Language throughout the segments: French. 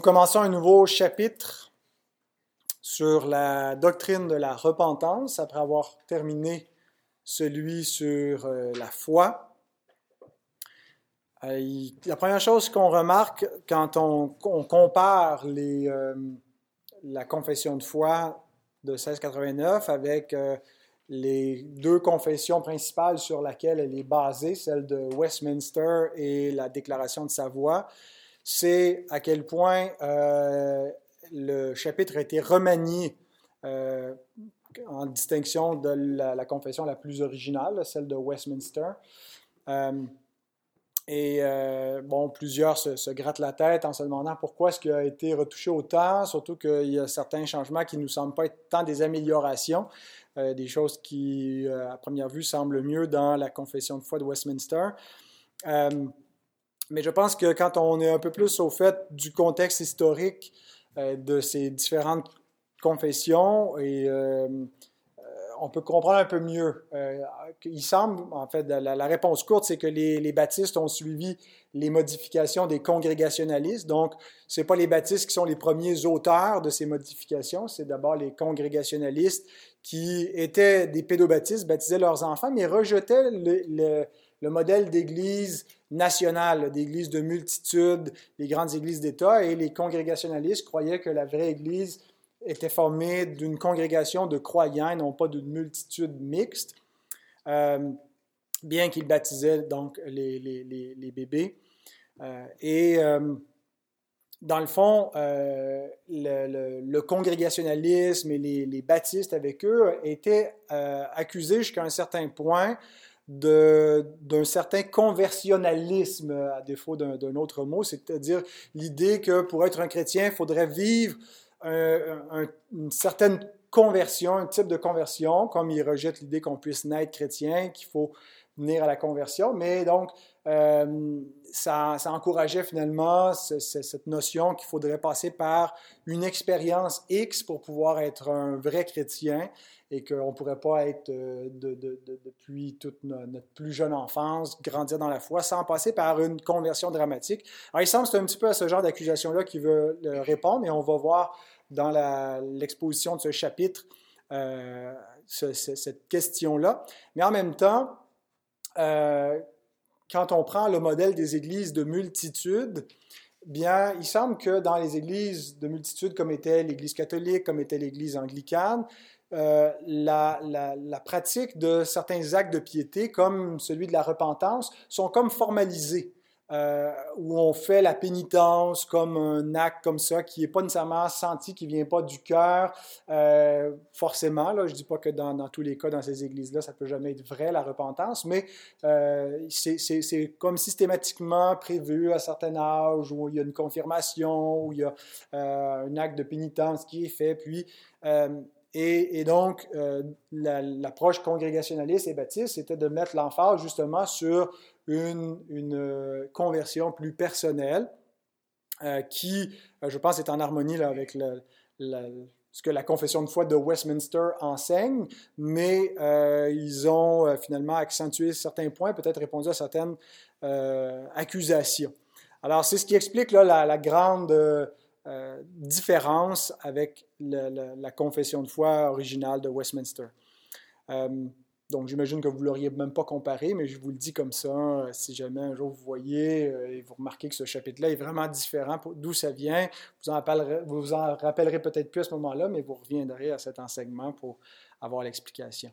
Nous commençons un nouveau chapitre sur la doctrine de la repentance après avoir terminé celui sur euh, la foi. Euh, la première chose qu'on remarque quand on, compare euh, la confession de foi de 1689 avec les deux confessions principales sur lesquelles elle est basée, celle de Westminster et la déclaration de Savoie, c'est à quel point euh, le chapitre a été remanié euh, en distinction de la, confession la plus originale, celle de Westminster. Euh, et bon, plusieurs se, grattent la tête en se demandant pourquoi est-ce qu'il a été retouché autant, surtout qu'il y a certains changements qui ne nous semblent pas être tant des améliorations, des choses qui, à première vue, semblent mieux dans la confession de foi de Westminster. Mais je pense que quand on est un peu plus au fait du contexte historique euh, de ces différentes confessions, euh, euh, on peut comprendre un peu mieux. il semble, en fait, la, réponse courte, c'est que les, baptistes ont suivi les modifications des congrégationalistes. Donc, ce n'est pas les baptistes qui sont les premiers auteurs de ces modifications, c'est d'abord les congrégationalistes qui étaient des pédobaptistes, baptisaient leurs enfants, mais rejetaient le modèle d'église nationale, d'église de multitude, les grandes églises d'État, et les congrégationalistes croyaient que la vraie église était formée d'une congrégation de croyants, non pas d'une multitude mixte, euh, bien qu'ils baptisaient donc les, bébés. Euh, et euh, dans le fond, le, le, congrégationalisme et les, baptistes avec eux étaient accusés jusqu'à un certain point d'un certain conversionnalisme, à défaut d'un autre mot, c'est-à-dire l'idée que pour être un chrétien, il faudrait vivre une certaine conversion, un type de conversion, comme il rejette l'idée qu'on puisse naître chrétien, qu'il faut venir à la conversion, mais donc euh, ça, encourageait finalement cette notion qu'il faudrait passer par une expérience X pour pouvoir être un vrai chrétien et qu'on ne pourrait pas être euh, depuis toute notre plus jeune enfance, grandir dans la foi, sans passer par une conversion dramatique. Alors, il semble que c'est un petit peu à ce genre d'accusation-là qu'il veut euh, répondre, et on va voir dans l'exposition de ce chapitre cette question-là. Mais en même temps, quand on prend le modèle des églises de multitude, bien, il semble que dans les églises de multitude, comme était l'Église catholique, comme était l'Église anglicane, euh, la, pratique de certains actes de piété, comme celui de la repentance, sont comme formalisés. Euh, où on fait la pénitence comme un acte comme ça, qui n'est pas nécessairement senti, qui ne vient pas du cœur, euh, forcément. Là, je ne dis pas que dans, tous les cas, dans ces églises-là, ça ne peut jamais être vrai, la repentance, mais c'est comme systématiquement prévu à certain âge, où il y a une confirmation, où il y a un acte de pénitence qui est fait, puis et, donc, euh, l'approche congrégationaliste et baptiste, c'était de mettre l'emphase justement sur une, euh, conversion plus personnelle euh, qui, je pense, est en harmonie là, avec ce que la confession de foi de Westminster enseigne, mais ils ont finalement accentué certains points, peut-être répondu à certaines accusations. Alors, c'est ce qui explique la, grande euh, différence avec la confession de foi originale de Westminster. Euh, donc, j'imagine que vous ne l'auriez même pas comparé, mais je vous le dis comme ça, euh, si jamais un jour vous voyez et vous remarquez que ce chapitre-là est vraiment différent, d'où ça vient, vous en, vous en rappellerez peut-être plus à ce moment-là, mais vous reviendrez à cet enseignement pour avoir l'explication.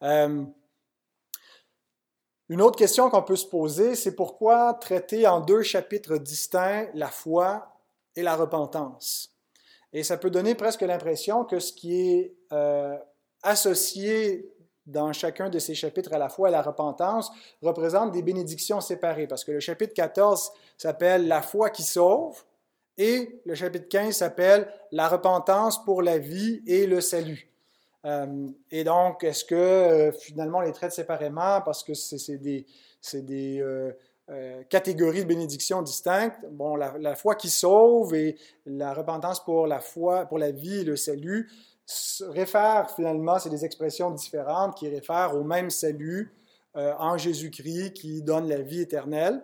une autre question qu'on peut se poser, c'est pourquoi traiter en deux chapitres distincts la foi et la repentance? Et ça peut donner presque l'impression que ce qui est euh, associé dans chacun de ces chapitres à la foi la repentance représente des bénédictions séparées, parce que le chapitre 14 s'appelle La foi qui sauve et le chapitre 15 s'appelle La repentance pour la vie et le salut. Euh, et donc, est-ce que euh, finalement on les traite séparément parce que c'est des, euh, catégories de bénédictions distinctes? Bon, la, foi qui sauve et la repentance pour la foi, pour la vie et le salut réfèrent finalement, c'est des expressions différentes qui réfèrent au même salut euh, en Jésus-Christ qui donne la vie éternelle.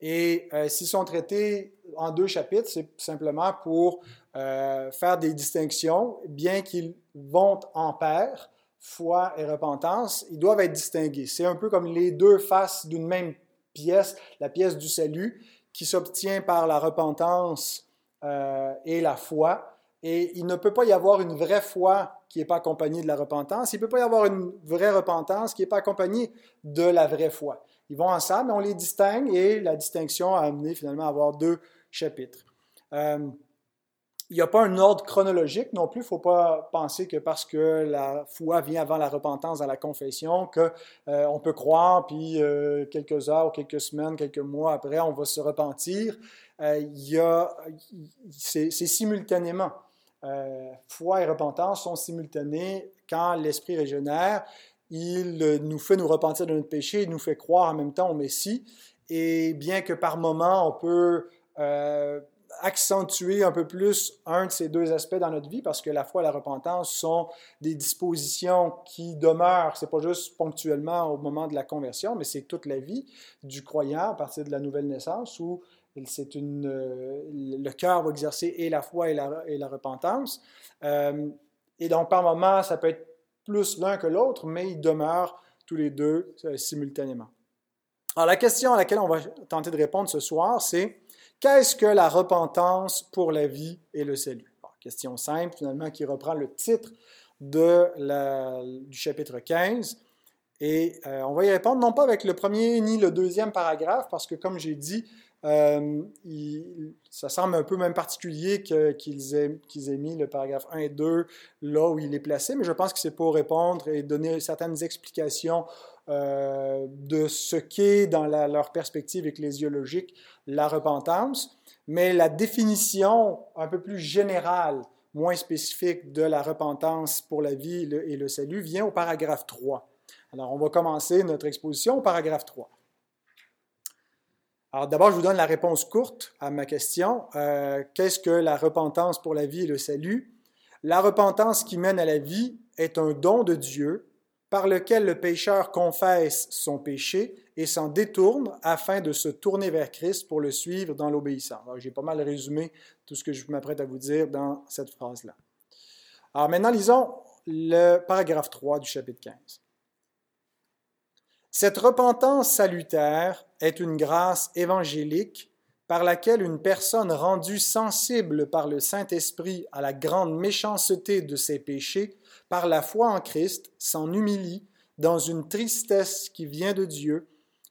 Et euh, s'ils sont traités en deux chapitres, c'est simplement pour euh, faire des distinctions, bien qu'ils vont en pair, foi et repentance, ils doivent être distingués. C'est un peu comme les deux faces d'une même pièce, la pièce du salut, qui s'obtient par la repentance et la foi. Et il ne peut pas y avoir une vraie foi qui n'est pas accompagnée de la repentance. Il ne peut pas y avoir une vraie repentance qui n'est pas accompagnée de la vraie foi. Ils vont ensemble, mais on les distingue et la distinction a amené finalement à avoir deux chapitres. Euh, il n'y a pas un ordre chronologique non plus. Il ne faut pas penser que parce que la foi vient avant la repentance dans la confession, qu'on euh, peut croire, puis euh, quelques heures, quelques semaines, quelques mois après, on va se repentir. c'est simultanément. Foi et repentance sont simultanés quand l'esprit régénère il euh, nous fait nous repentir de notre péché, il nous fait croire en même temps au Messie. Et bien que par moment, on peut euh, accentuer un peu plus un de ces deux aspects dans notre vie, parce que la foi et la repentance sont des dispositions qui demeurent, c'est pas juste ponctuellement au moment de la conversion, mais c'est toute la vie du croyant à partir de la nouvelle naissance où c'est euh, le cœur va exercer et la foi et la, repentance. et donc, par moment, ça peut être plus l'un que l'autre, mais ils demeurent tous les deux euh, simultanément. Alors la question à laquelle on va tenter de répondre ce soir, c'est qu'est-ce que la repentance pour la vie et le salut? question simple finalement qui reprend le titre du chapitre 15. Et euh, on va y répondre non pas avec le premier ni le deuxième paragraphe, parce que comme j'ai dit, euh, ça semble un peu même particulier qu'ils aient, mis le paragraphe 1 et 2 là où il est placé, mais je pense que c'est pour répondre et donner certaines explications euh, de ce qu'est dans leur perspective ecclésiologique la repentance, mais la définition un peu plus générale, moins spécifique de la repentance pour la vie et le salut vient au paragraphe 3. Alors on va commencer notre exposition au paragraphe 3. Alors d'abord, je vous donne la réponse courte à ma question. Euh, qu'est-ce que la repentance pour la vie et le salut? La repentance qui mène à la vie est un don de Dieu par lequel le pécheur confesse son péché et s'en détourne afin de se tourner vers Christ pour le suivre dans l'obéissance. J'ai pas mal résumé tout ce que je m'apprête à vous dire dans cette phrase-là. Alors maintenant, lisons le paragraphe 3 du chapitre 15. Cette repentance salutaire est une grâce évangélique par laquelle une personne rendue sensible par le Saint-Esprit à la grande méchanceté de ses péchés, par la foi en Christ, s'en humilie dans une tristesse qui vient de Dieu,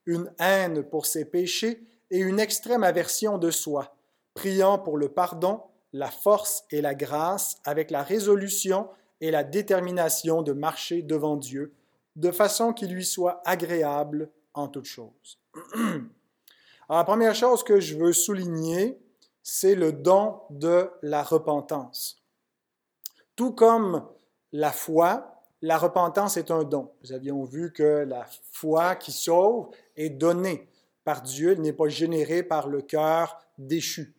une haine pour ses péchés et une extrême aversion de soi, priant pour le pardon, la force et la grâce avec la résolution et la détermination de marcher devant Dieu de façon qu'il lui soit agréable en toutes choses. Alors, la première chose que je veux souligner, c'est le don de la repentance. Tout comme la foi, la repentance est un don. Nous avions vu que la foi qui sauve est donnée par Dieu, elle n'est pas générée par le cœur déchu.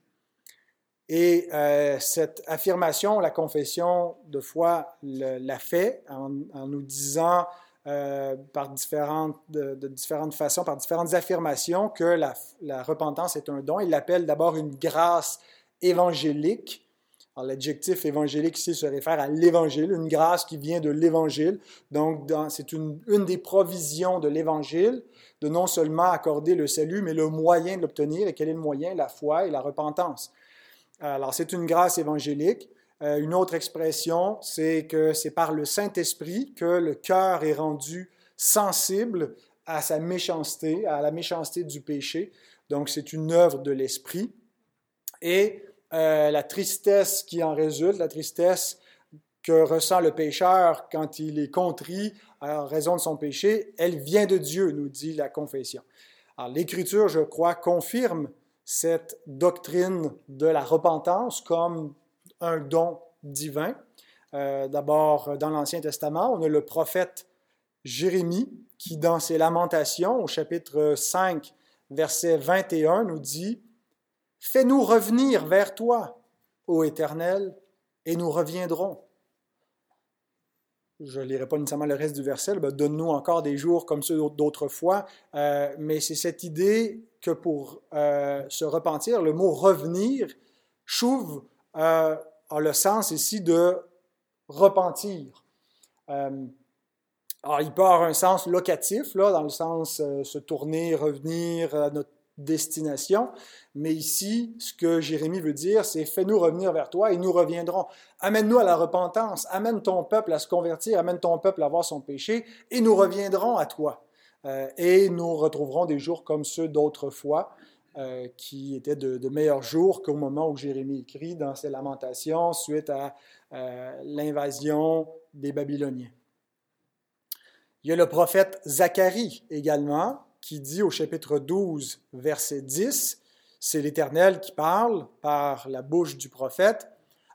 Et euh, cette affirmation, la confession de foi l'a fait en, en, nous disant euh, par différentes, de, différentes façons, par différentes affirmations, que la, repentance est un don. Il l'appelle d'abord une grâce évangélique. L'adjectif évangélique ici se réfère à l'évangile, une grâce qui vient de l'évangile. Donc, c'est une, une, des provisions de l'évangile de non seulement accorder le salut, mais le moyen de l'obtenir. Et quel est le moyen? La foi et la repentance. Alors, c'est une grâce évangélique. Euh, une autre expression, c'est que c'est par le Saint-Esprit que le cœur est rendu sensible à sa méchanceté, à la méchanceté du péché. Donc, c'est une œuvre de l'Esprit. Et euh, la tristesse qui en résulte, la tristesse que ressent le pécheur quand il est contrit en raison de son péché, elle vient de Dieu, nous dit la confession. Alors, l'Écriture, je crois, confirme cette doctrine de la repentance comme un don divin. Euh, d'abord, dans l'Ancien Testament, on a le prophète Jérémie qui, dans ses lamentations, au chapitre 5, verset 21, nous dit Fais-nous revenir vers toi, ô Éternel, et nous reviendrons. Je ne lirai pas nécessairement le reste du verset, donne-nous encore des jours comme ceux d'autrefois, euh, mais c'est cette idée que pour euh, se repentir, le mot revenir, chouve euh, a le sens ici de repentir. Euh, il peut avoir un sens locatif, là, dans le sens se tourner, revenir à notre destination. Mais ici, ce que Jérémie veut dire, c'est fais-nous revenir vers toi et nous reviendrons. Amène-nous à la repentance, amène ton peuple à se convertir, amène ton peuple à voir son péché et nous reviendrons à toi. Euh, et nous retrouverons des jours comme ceux d'autrefois, euh, qui étaient de, meilleurs jours qu'au moment où Jérémie écrit dans ses lamentations suite à euh, l'invasion des Babyloniens. Il y a le prophète Zacharie également, qui dit au chapitre 12, verset 10, c'est l'Éternel qui parle par la bouche du prophète,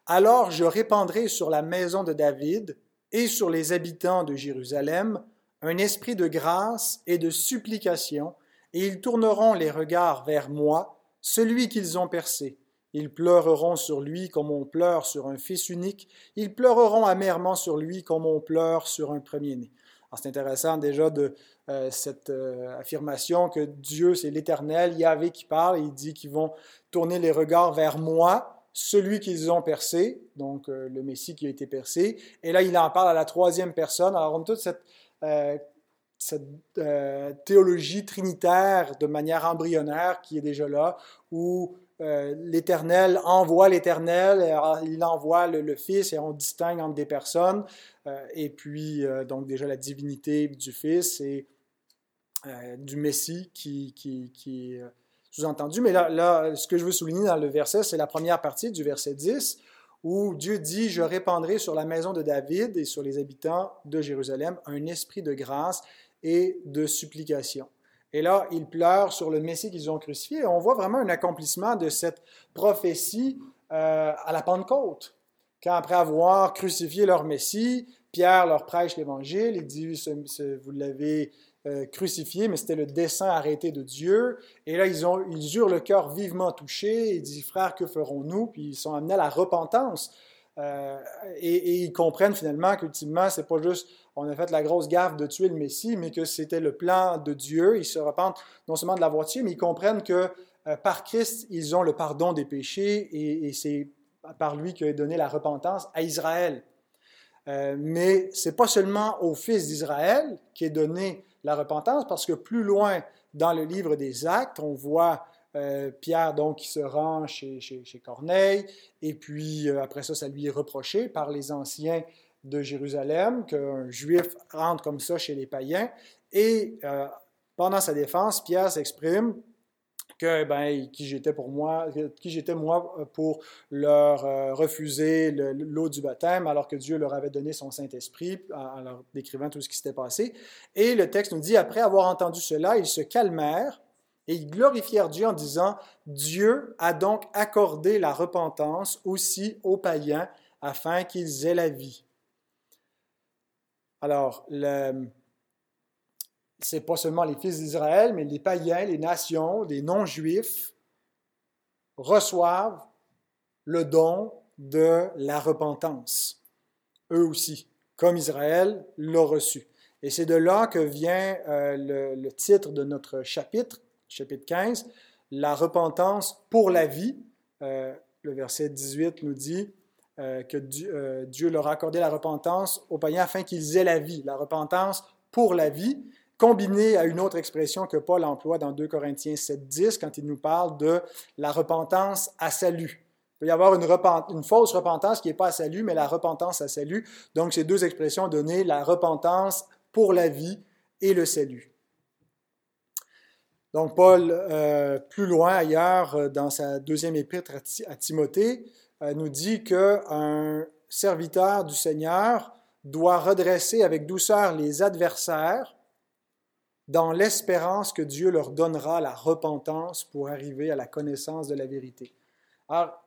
Alors je répandrai sur la maison de David et sur les habitants de Jérusalem un esprit de grâce et de supplication, et ils tourneront les regards vers moi, celui qu'ils ont percé. Ils pleureront sur lui comme on pleure sur un fils unique, ils pleureront amèrement sur lui comme on pleure sur un premier-né. C'est intéressant déjà de euh, cette euh, affirmation que Dieu, c'est l'Éternel, Yahvé qui parle, il dit qu'ils vont tourner les regards vers moi, celui qu'ils ont percé, donc euh, le Messie qui a été percé. Et là, il en parle à la troisième personne. Alors, on a toute cette cette euh, théologie trinitaire de manière embryonnaire qui est déjà là, où euh, l'Éternel envoie l'Éternel, il envoie le, Fils et on distingue entre des personnes, et puis donc déjà la divinité du Fils et du Messie qui est sous-entendu. Mais là, là, ce que je veux souligner dans le verset, c'est la première partie du verset 10, où Dieu dit, je répandrai sur la maison de David et sur les habitants de Jérusalem un esprit de grâce et de supplication. Et là, ils pleurent sur le Messie qu'ils ont crucifié. Et on voit vraiment un accomplissement de cette prophétie euh, à la Pentecôte. Quand après avoir crucifié leur Messie, Pierre leur prêche l'Évangile, il dit, vous l'avez euh, crucifié, mais c'était le dessein arrêté de Dieu. Et là, ils, ont, ils eurent le cœur vivement touché. Ils disent, frère, que ferons-nous? Puis ils sont amenés à la repentance. Euh, et, ils comprennent finalement qu'ultimement, c'est pas juste on a fait la grosse gaffe de tuer le Messie, mais que c'était le plan de Dieu. Ils se repentent non seulement de l'avoir tué, mais ils comprennent que euh, par Christ, ils ont le pardon des péchés et, c'est par lui qu'il a donné la repentance à Israël. Euh, mais c'est pas seulement au fils d'Israël qui est donné la repentance, parce que plus loin dans le livre des Actes, on voit euh, Pierre donc qui se rend chez, chez, Corneille, et puis euh, après ça, ça lui est reproché par les anciens de Jérusalem qu'un juif rentre comme ça chez les païens, et euh, pendant sa défense, Pierre s'exprime que ben, qui j'étais pour moi, qui j'étais moi pour leur euh, refuser l'eau du baptême alors que Dieu leur avait donné son Saint-Esprit en, leur décrivant tout ce qui s'était passé. Et le texte nous dit, après avoir entendu cela, ils se calmèrent et ils glorifièrent Dieu en disant, Dieu a donc accordé la repentance aussi aux païens afin qu'ils aient la vie. Alors, le, c'est pas seulement les fils d'Israël, mais les païens, les nations, les non-juifs reçoivent le don de la repentance, eux aussi, comme Israël l'a reçu. Et c'est de là que vient euh, le, titre de notre chapitre, chapitre 15, la repentance pour la vie. Euh, le verset 18 nous dit euh, que Dieu, Dieu, leur a accordé la repentance aux païens afin qu'ils aient la vie, la repentance pour la vie combiné à une autre expression que Paul emploie dans 2 Corinthiens 7.10 quand il nous parle de la repentance à salut. Il peut y avoir une, fausse repentance qui n'est pas à salut, mais la repentance à salut. Donc, ces deux expressions données, la repentance pour la vie et le salut. Donc, Paul, euh, plus loin ailleurs, euh, dans sa deuxième épître à, Timothée, euh, nous dit qu'un serviteur du Seigneur doit redresser avec douceur les adversaires dans l'espérance que Dieu leur donnera la repentance pour arriver à la connaissance de la vérité. Alors,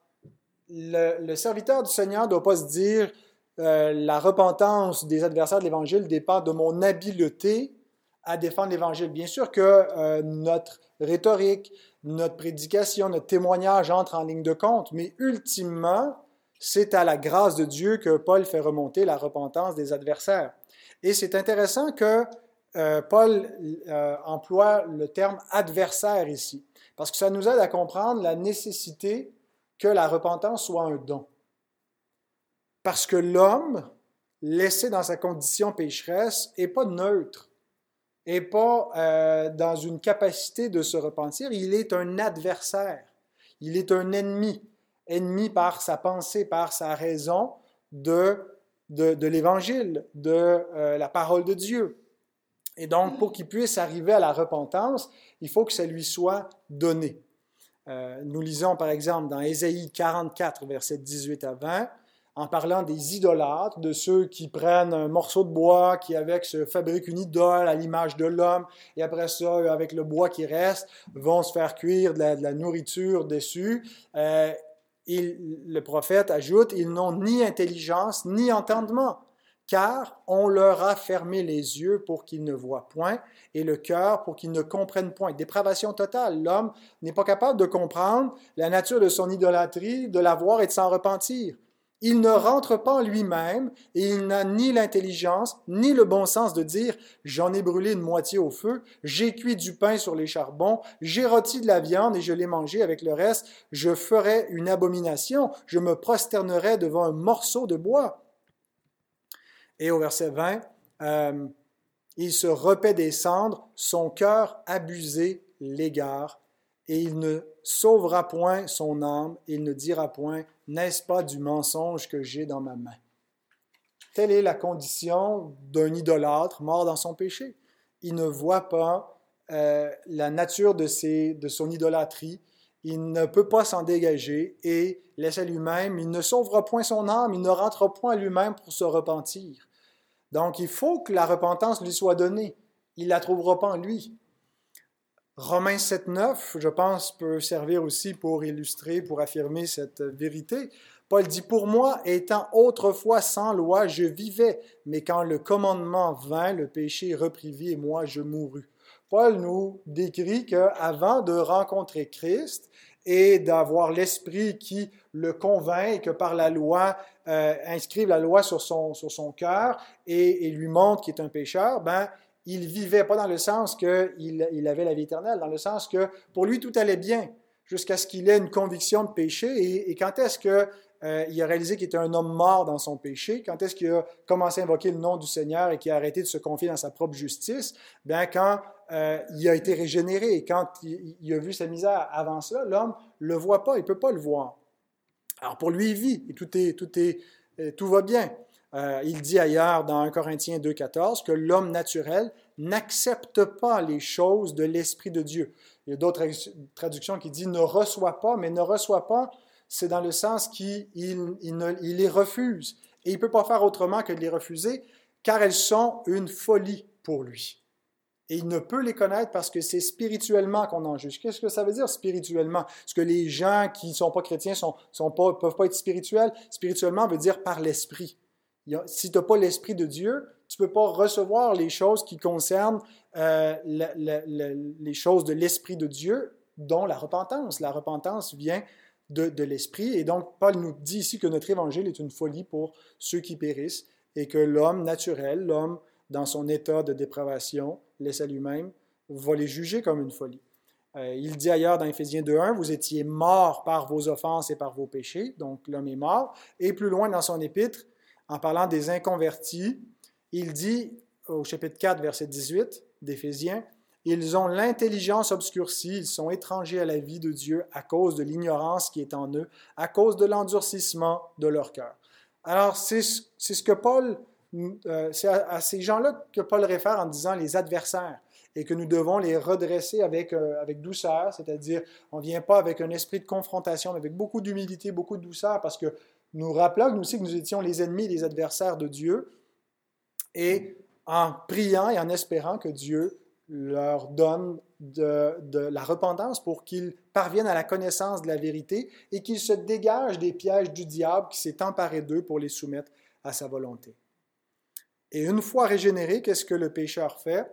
le, serviteur du Seigneur ne doit pas se dire euh, la repentance des adversaires de l'Évangile dépend de mon habileté à défendre l'Évangile. Bien sûr que euh, notre rhétorique, notre prédication, notre témoignage entre en ligne de compte, mais ultimement, c'est à la grâce de Dieu que Paul fait remonter la repentance des adversaires. Et c'est intéressant que euh, Paul euh, emploie le terme adversaire ici, parce que ça nous aide à comprendre la nécessité que la repentance soit un don. Parce que l'homme, laissé dans sa condition pécheresse, n'est pas neutre, n'est pas euh, dans une capacité de se repentir, il est un adversaire, il est un ennemi, ennemi par sa pensée, par sa raison de, de, l'Évangile, de euh, la parole de Dieu. Et donc, pour qu'il puisse arriver à la repentance, il faut que ça lui soit donné. Euh, nous lisons par exemple dans Ésaïe 44, versets 18 à 20, en parlant des idolâtres, de ceux qui prennent un morceau de bois, qui avec se fabriquent une idole à l'image de l'homme, et après ça, avec le bois qui reste, vont se faire cuire de la, nourriture dessus. Euh, le prophète ajoute, ils n'ont ni intelligence ni entendement, car on leur a fermé les yeux pour qu'ils ne voient point, et le cœur pour qu'ils ne comprennent point. Dépravation totale. L'homme n'est pas capable de comprendre la nature de son idolâtrie, de la voir et de s'en repentir. Il ne rentre pas en lui-même et il n'a ni l'intelligence ni le bon sens de dire j'en ai brûlé une moitié au feu, j'ai cuit du pain sur les charbons, j'ai rôti de la viande et je l'ai mangé avec le reste, je ferai une abomination, je me prosternerai devant un morceau de bois. Et au verset 20, euh, il se repaît des cendres, son cœur abusé l'égare, et il ne sauvera point son âme, il ne dira point n'est-ce pas du mensonge que j'ai dans ma main? Telle est la condition d'un idolâtre mort dans son péché. Il ne voit pas euh, la nature de, son idolâtrie, il ne peut pas s'en dégager et laisse à lui-même, il ne sauvera point son âme, il ne rentrera point lui-même pour se repentir. Donc il faut que la repentance lui soit donnée. Il ne la trouvera pas en lui. Romains 7.9, je pense, peut servir aussi pour illustrer, pour affirmer cette vérité. Paul dit, Pour moi, étant autrefois sans loi, je vivais, mais quand le commandement vint, le péché reprit vie et moi, je mourus. Paul nous décrit qu'avant de rencontrer Christ et d'avoir l'esprit qui le convainc et que par la loi, euh, inscrive la loi sur son, sur son cœur et, et lui montre qu'il est un pécheur, ben, il vivait pas dans le sens qu'il il avait la vie éternelle, dans le sens que pour lui tout allait bien, jusqu'à ce qu'il ait une conviction de péché. Et, quand est-ce qu'il euh, a réalisé qu'il était un homme mort dans son péché? Quand est-ce qu'il a commencé à invoquer le nom du Seigneur et qu'il a arrêté de se confier dans sa propre justice? Bien, quand euh, il a été régénéré et quand il, a vu sa misère avant cela, l'homme le voit pas, il peut pas le voir. Alors pour lui, il vit et tout est, tout est, euh, tout va bien. Euh, il dit ailleurs dans 1 Corinthiens 2,14 que l'homme naturel n'accepte pas les choses de l'Esprit de Dieu. Il y a d'autres traductions qui disent ne reçoit pas, mais ne reçoit pas, c'est dans le sens qu'il il, les refuse. Et il ne peut pas faire autrement que de les refuser, car elles sont une folie pour lui. Et il ne peut les connaître parce que c'est spirituellement qu'on en juge. Qu'est-ce que ça veut dire spirituellement? Est-ce que les gens qui ne sont pas chrétiens ne peuvent pas être spirituels? Spirituellement veut dire par l'esprit si tu n'as pas l'Esprit de Dieu, tu ne peux pas recevoir les choses qui concernent euh, les choses de l'Esprit de Dieu, dont la repentance. La repentance vient de, l'Esprit. Et donc, Paul nous dit ici que notre Évangile est une folie pour ceux qui périssent et que l'homme naturel, l'homme dans son état de dépravation, laissé à lui-même, va les juger comme une folie. Euh, il dit ailleurs dans Éphésiens 2.1, vous étiez morts par vos offenses et par vos péchés, donc l'homme est mort. Et plus loin dans son épître, en parlant des inconvertis, il dit au chapitre 4, verset 18 d'Éphésiens, Ils ont l'intelligence obscurcie, ils sont étrangers à la vie de Dieu à cause de l'ignorance qui est en eux, à cause de l'endurcissement de leur cœur. Alors, c'est ce que Paul, euh, c'est à, ces gens-là que Paul réfère en disant les adversaires et que nous devons les redresser avec, euh, avec douceur, c'est-à-dire on ne vient pas avec un esprit de confrontation, mais avec beaucoup d'humilité, beaucoup de douceur, parce que nous nous aussi que nous étions les ennemis et les adversaires de Dieu, et en priant et en espérant que Dieu leur donne de, la repentance pour qu'ils parviennent à la connaissance de la vérité et qu'ils se dégagent des pièges du diable qui s'est emparé d'eux pour les soumettre à sa volonté. Et une fois régénéré, qu'est-ce que le pécheur fait?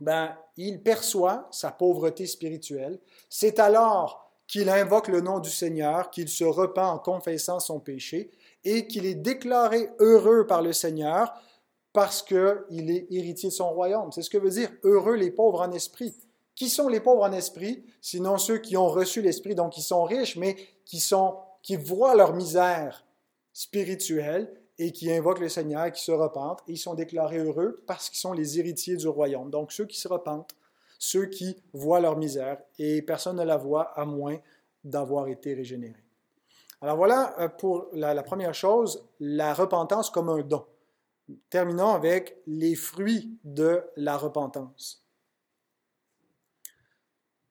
Ben, il perçoit sa pauvreté spirituelle. C'est alors qu'il invoque le nom du Seigneur, qu'il se repent en confessant son péché et qu'il est déclaré heureux par le Seigneur parce qu'il est héritier de son royaume. C'est ce que veut dire heureux les pauvres en esprit. Qui sont les pauvres en esprit, sinon ceux qui ont reçu l'esprit, donc qui sont riches, mais qui, sont, qui voient leur misère spirituelle et qui invoquent le Seigneur, qui se repentent, et ils sont déclarés heureux parce qu'ils sont les héritiers du royaume. Donc ceux qui se repentent, ceux qui voient leur misère, et personne ne la voit à moins d'avoir été régénéré. Alors voilà euh, pour la, première chose, la repentance comme un don. Terminons avec les fruits de la repentance.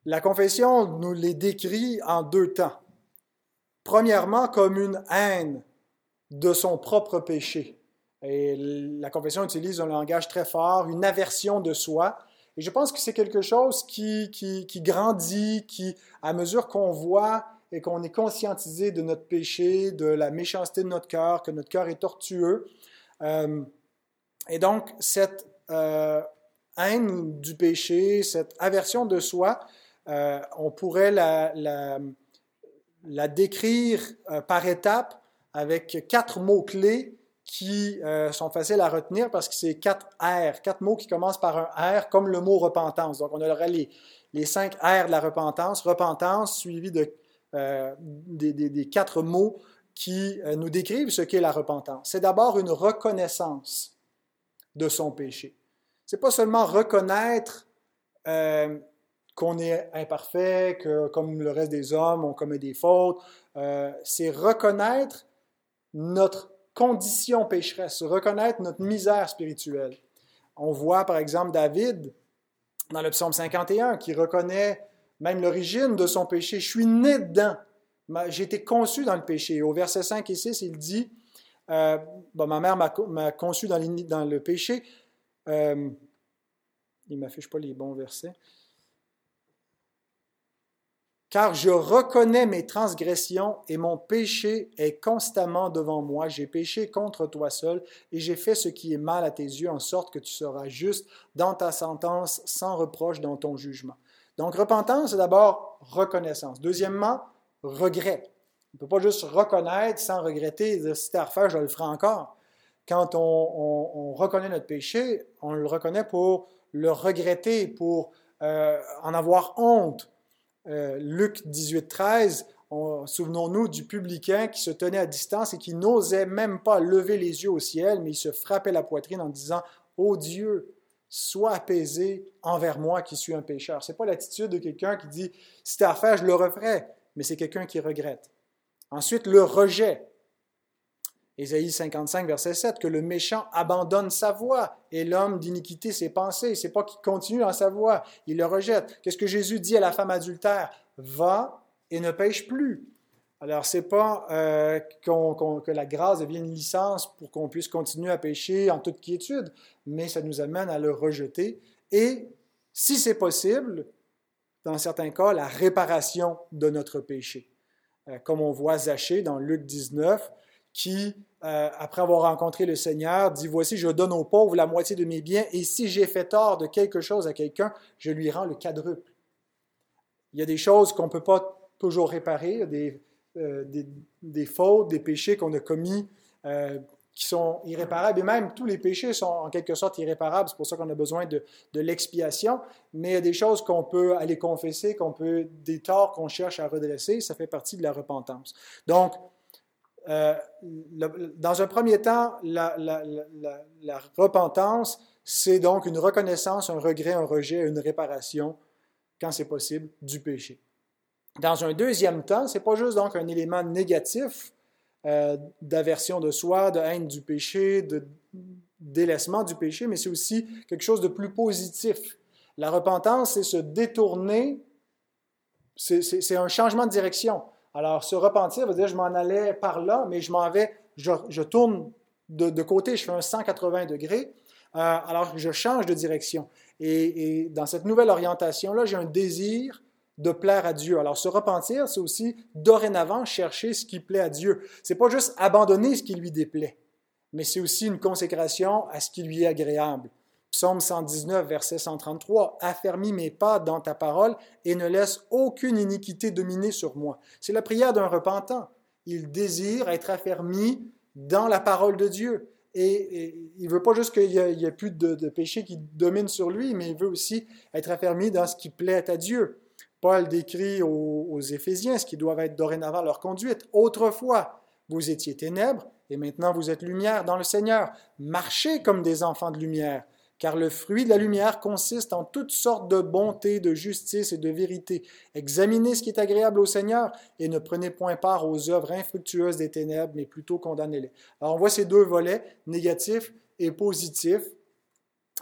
La confession nous les décrit en deux temps. Premièrement, comme une haine de son propre péché. Et la confession utilise un langage très fort, une aversion de soi. Et je pense que c'est quelque chose qui, qui, grandit, qui, à mesure qu'on voit et qu'on est conscientisé de notre péché, de la méchanceté de notre cœur, que notre cœur est tortueux. Euh, et donc, cette euh, haine du péché, cette aversion de soi, euh, on pourrait la, la, la décrire par étapes avec quatre mots-clés qui euh, sont faciles à retenir parce que c'est quatre R, quatre mots qui commencent par un R, comme le mot repentance. Donc, on aurait les, les cinq R de la repentance. Repentance suivi de, euh, des, quatre mots qui euh, nous décrivent ce qu'est la repentance. C'est d'abord une reconnaissance de son péché. C'est pas seulement reconnaître qu'on est imparfait, que comme le reste des hommes, on commet des fautes. c'est reconnaître notre condition pécheresse, reconnaître notre misère spirituelle. On voit par exemple David dans le psaume 51 qui reconnaît même l'origine de son péché. Je suis né dedans. J'ai été conçu dans le péché. Au verset 5 et 6, il dit, euh, ma mère m'a conçu dans, le péché. Euh, il ne m'affiche pas les bons versets car je reconnais mes transgressions et mon péché est constamment devant moi. J'ai péché contre toi seul et j'ai fait ce qui est mal à tes yeux, en sorte que tu seras juste dans ta sentence, sans reproche dans ton jugement. Donc, repentance, c'est d'abord reconnaissance. Deuxièmement, regret. On ne peut pas juste reconnaître sans regretter, si à refaire, je le ferai encore. Quand on, reconnaît notre péché, on le reconnaît pour le regretter, pour euh, en avoir honte, euh, Luc 18, 13, souvenons-nous du publicain qui se tenait à distance et qui n'osait même pas lever les yeux au ciel, mais il se frappait la poitrine en disant Ô Dieu, sois apaisé envers moi qui suis un pécheur. Ce n'est pas l'attitude de quelqu'un qui dit Si tu à faire, je le referai, mais c'est quelqu'un qui regrette. Ensuite, le rejet. Ésaïe 55, verset 7, que le méchant abandonne sa voie et l'homme d'iniquité ses pensées. C'est pas qu'il continue dans sa voie, il le rejette. Qu'est-ce que Jésus dit à la femme adultère? Va et ne pêche plus. Alors, c'est pas euh, que la grâce devienne une licence pour qu'on puisse continuer à pécher en toute quiétude, mais ça nous amène à le rejeter. Et, si c'est possible, dans certains cas, la réparation de notre péché. Euh, comme on voit Zachée dans Luc 19, qui, euh, après avoir rencontré le Seigneur, dit, Voici, je donne aux pauvres la moitié de mes biens, et si j'ai fait tort de quelque chose à quelqu'un, je lui rends le quadruple. Il y a des choses qu'on ne peut pas toujours réparer, des, euh, des, des, fautes, des péchés qu'on a commis euh, qui sont irréparables, et même tous les péchés sont en quelque sorte irréparables, c'est pour ça qu'on a besoin de, de l'expiation, mais il y a des choses qu'on peut aller confesser, qu'on peut, des torts qu'on cherche à redresser, ça fait partie de la repentance. Donc, euh, dans un premier temps, la, repentance, c'est donc une reconnaissance, un regret, un rejet, une réparation, quand c'est possible, du péché. Dans un deuxième temps, c'est pas juste donc un élément négatif euh, d'aversion de soi, de haine du péché, de délaissement du péché, mais c'est aussi quelque chose de plus positif. La repentance, c'est se détourner, c'est un changement de direction. Alors, se repentir veut dire je m'en allais par là, mais je m'en vais, je, tourne de, côté, je fais un 180 degrés. Euh, alors, je change de direction. Et, dans cette nouvelle orientation-là, j'ai un désir de plaire à Dieu. Alors, se repentir, c'est aussi dorénavant chercher ce qui plaît à Dieu. C'est pas juste abandonner ce qui lui déplaît, mais c'est aussi une consécration à ce qui lui est agréable. Psaume 119, verset 133, Affermis mes pas dans ta parole et ne laisse aucune iniquité dominer sur moi. C'est la prière d'un repentant. Il désire être affermi dans la parole de Dieu. Et, il ne veut pas juste qu'il n'y ait, plus de, péché qui domine sur lui, mais il veut aussi être affermi dans ce qui plaît à Dieu. Paul décrit aux, aux Éphésiens ce qui doit être dorénavant leur conduite. Autrefois, vous étiez ténèbres, et maintenant vous êtes lumière dans le Seigneur. Marchez comme des enfants de lumière car le fruit de la lumière consiste en toutes sortes de bonté, de justice et de vérité. Examinez ce qui est agréable au Seigneur et ne prenez point part aux œuvres infructueuses des ténèbres, mais plutôt condamnez-les. Alors on voit ces deux volets, négatifs et positifs.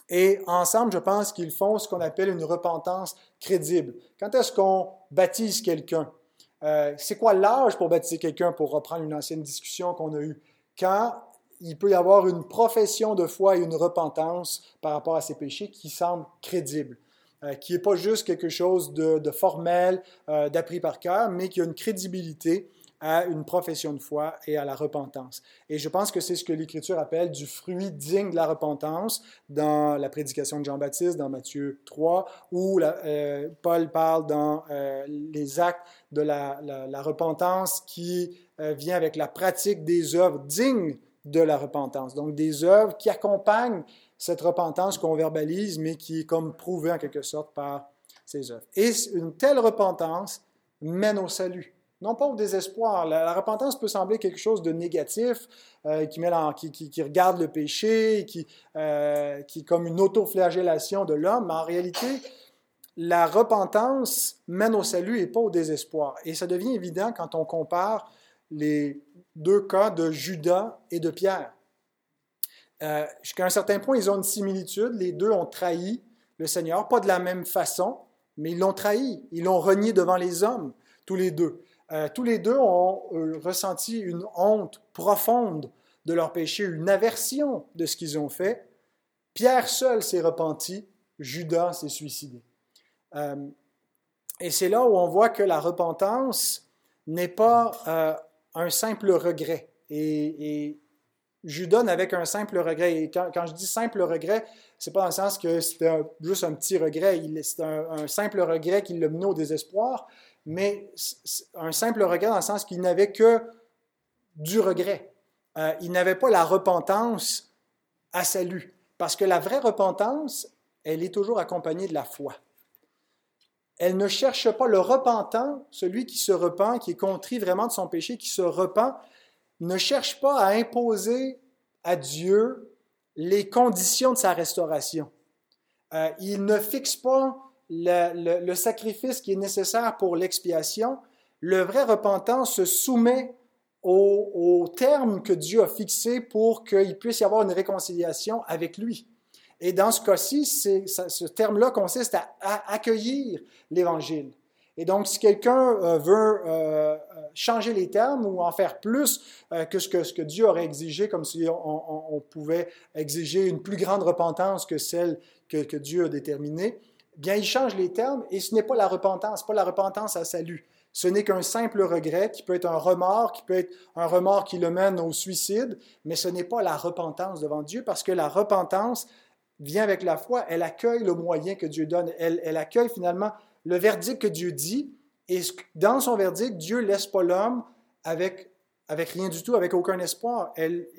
Et ensemble, je pense qu'ils font ce qu'on appelle une repentance crédible. Quand est-ce qu'on baptise quelqu'un? Euh, c'est quoi l'âge pour baptiser quelqu'un, pour reprendre une ancienne discussion qu'on a eue? Quand il peut y avoir une profession de foi et une repentance par rapport à ces péchés qui semble crédible, euh, qui n'est pas juste quelque chose de, formel, euh, d'appris par cœur, mais qui a une crédibilité à une profession de foi et à la repentance. Et je pense que c'est ce que l'Écriture appelle du fruit digne de la repentance dans la prédication de Jean-Baptiste, dans Matthieu 3, où euh, Paul parle dans les actes de la, la repentance qui vient avec la pratique des œuvres dignes de la repentance. Donc des œuvres qui accompagnent cette repentance qu'on verbalise, mais qui est comme prouvée en quelque sorte par ces œuvres. Et une telle repentance mène au salut, non pas au désespoir. La, repentance peut sembler quelque chose de négatif, euh, qui, regarde le péché, qui, euh, qui est comme une autoflagellation de l'homme, mais en réalité, la repentance mène au salut et pas au désespoir. Et ça devient évident quand on compare les deux cas de Judas et de Pierre. Euh, jusqu'à un certain point, ils ont une similitude. Les deux ont trahi le Seigneur, pas de la même façon, mais ils l'ont trahi. Ils l'ont renié devant les hommes, tous les deux. Euh, tous les deux ont euh, ressenti une honte profonde de leur péché, une aversion de ce qu'ils ont fait. Pierre seul s'est repenti, Judas s'est suicidé. et c'est là où on voit que la repentance n'est pas un simple regret. Et, Judas n'avait qu'un simple regret. Et quand, je dis simple regret, c'est pas dans le sens que c'était juste un petit regret. C'est un, simple regret qui l'a mené au désespoir, mais un simple regret dans le sens qu'il n'avait que du regret. Euh, il n'avait pas la repentance à salut. Parce que la vraie repentance, elle est toujours accompagnée de la foi. Elle ne cherche pas le repentant, celui qui se repent, qui est contrit vraiment de son péché, qui se repent, ne cherche pas à imposer à Dieu les conditions de sa restauration. Euh, il ne fixe pas le, sacrifice qui est nécessaire pour l'expiation. Le vrai repentant se soumet aux termes que Dieu a fixés pour qu'il puisse y avoir une réconciliation avec lui. Et dans ce cas-ci, ce terme-là consiste à, accueillir l'Évangile. Et donc, si quelqu'un euh, veut euh, changer les termes ou en faire plus euh, que, ce que, Dieu aurait exigé, comme si on, pouvait exiger une plus grande repentance que celle que, que Dieu a déterminée, bien, il change les termes et ce n'est pas la repentance, pas la repentance à salut. Ce n'est qu'un simple regret qui peut être un remords, qui peut être un remords qui le mène au suicide, mais ce n'est pas la repentance devant Dieu parce que la repentance, vient avec la foi, elle accueille le moyen que Dieu donne, elle, accueille finalement le verdict que Dieu dit, et dans son verdict, Dieu laisse pas l'homme avec, rien du tout, avec aucun espoir.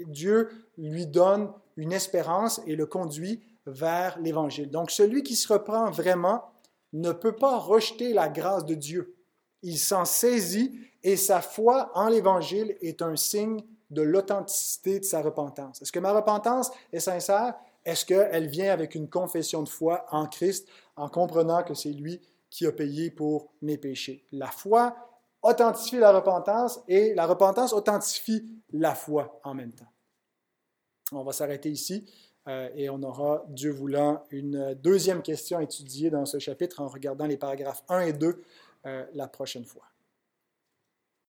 Dieu lui donne une espérance et le conduit vers l'Évangile. Donc celui qui se reprend vraiment ne peut pas rejeter la grâce de Dieu. Il s'en saisit et sa foi en l'Évangile est un signe de l'authenticité de sa repentance. Est-ce que ma repentance est sincère? Est-ce qu'elle vient avec une confession de foi en Christ, en comprenant que c'est lui qui a payé pour mes péchés? La foi authentifie la repentance et la repentance authentifie la foi en même temps. On va s'arrêter ici euh, et on aura, Dieu voulant, une deuxième question à étudier dans ce chapitre en regardant les paragraphes 1 et 2 euh, la prochaine fois.